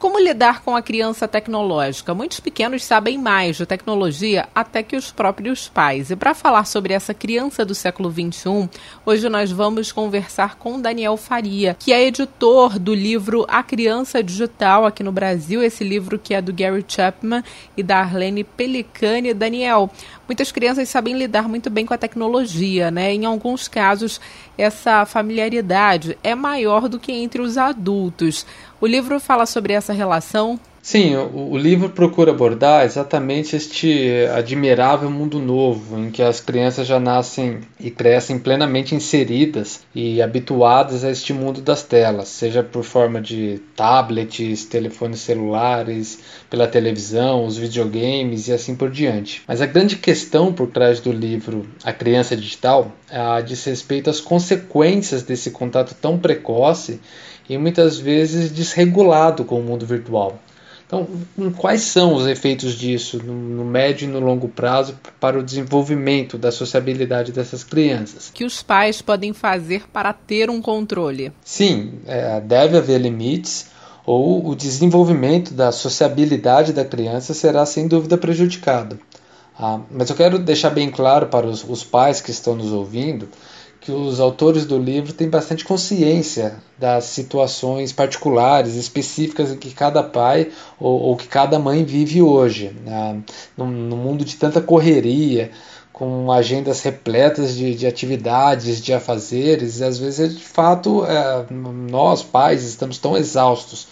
Como lidar com a criança tecnológica? Muitos pequenos sabem mais de tecnologia até que os próprios pais. E para falar sobre essa criança do século XXI, hoje nós vamos conversar com Daniel Faria, que é editor do livro A Criança Digital aqui no Brasil, esse livro que é do Gary Chapman e da Arlene Pelicani. Daniel, muitas crianças sabem lidar muito bem com a tecnologia, né? Em alguns casos, essa familiaridade é maior do que entre os adultos. O livro fala sobre essa relação? Sim, o, livro procura abordar exatamente este admirável mundo novo, em que as crianças já nascem e crescem plenamente inseridas e habituadas a este mundo das telas, seja por forma de tablets, telefones celulares, pela televisão, os videogames e assim por diante. Mas a grande questão por trás do livro A Criança Digital é diz respeito às consequências desse contato tão precoce e muitas vezes desregulado com o mundo virtual. Então, quais são os efeitos disso no, médio e no longo prazo para o desenvolvimento da sociabilidade dessas crianças? Que os pais podem fazer para ter um controle? Sim, é, deve haver limites, ou o desenvolvimento da sociabilidade da criança será sem dúvida prejudicado. Ah, mas eu quero deixar bem claro para os, os pais que estão nos ouvindo que os autores do livro têm bastante consciência das situações particulares, específicas em que cada pai ou, ou que cada mãe vive hoje. Né? No, no, mundo de tanta correria, com agendas repletas de, de atividades, de afazeres, e às vezes, de fato, é, nós, pais, estamos tão exaustos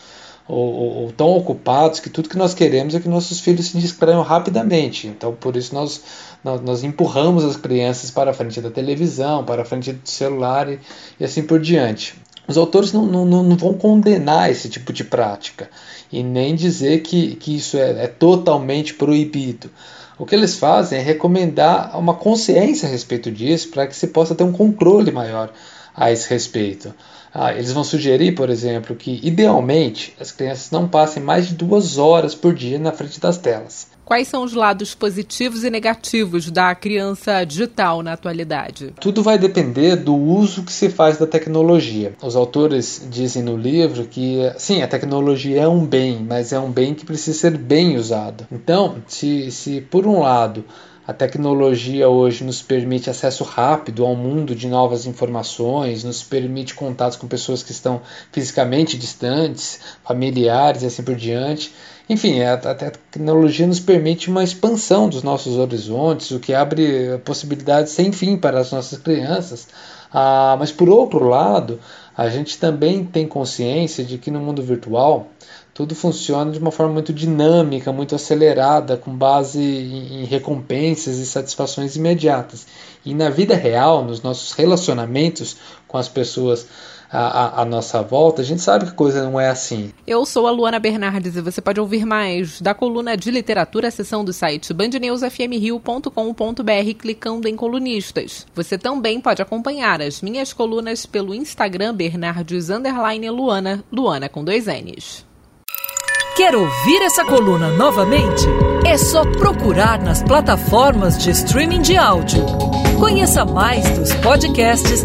ou, ou, ou, tão ocupados que tudo que nós queremos é que nossos filhos se distraiam rapidamente. Então, por isso, nós, nós, nós empurramos as crianças para a frente da televisão, para a frente do celular e, e assim por diante. Os autores não, não, não vão condenar esse tipo de prática e nem dizer que, que isso é, é totalmente proibido. O que eles fazem é recomendar uma consciência a respeito disso para que se possa ter um controle maior a esse respeito. Ah, eles vão sugerir, por exemplo, que idealmente as crianças não passem mais de duas horas por dia na frente das telas. Quais são os lados positivos e negativos da criança digital na atualidade? Tudo vai depender do uso que se faz da tecnologia. Os autores dizem no livro que, sim, a tecnologia é um bem, mas é um bem que precisa ser bem usado. Então, se, se por um lado a tecnologia hoje nos permite acesso rápido ao mundo de novas informações, nos permite contatos com pessoas que estão fisicamente distantes, familiares e assim por diante. Enfim, a, a tecnologia nos permite uma expansão dos nossos horizontes, o que abre possibilidades sem fim para as nossas crianças. Ah, mas por outro lado, a gente também tem consciência de que no mundo virtual tudo funciona de uma forma muito dinâmica, muito acelerada, com base em, recompensas e satisfações imediatas. E na vida real, nos nossos relacionamentos com as pessoas à, à, nossa volta, a gente sabe que a coisa não é assim. Eu sou a Luana Bernardes e você pode ouvir mais da coluna de literatura, seção do site bandnewsfmrio.com.br clicando em colunistas. Você também pode acompanhar as minhas colunas pelo Instagram Bernardes Luana, Luana com dois N's. Quer ouvir essa coluna novamente? É só procurar nas plataformas de streaming de áudio. Conheça mais dos podcasts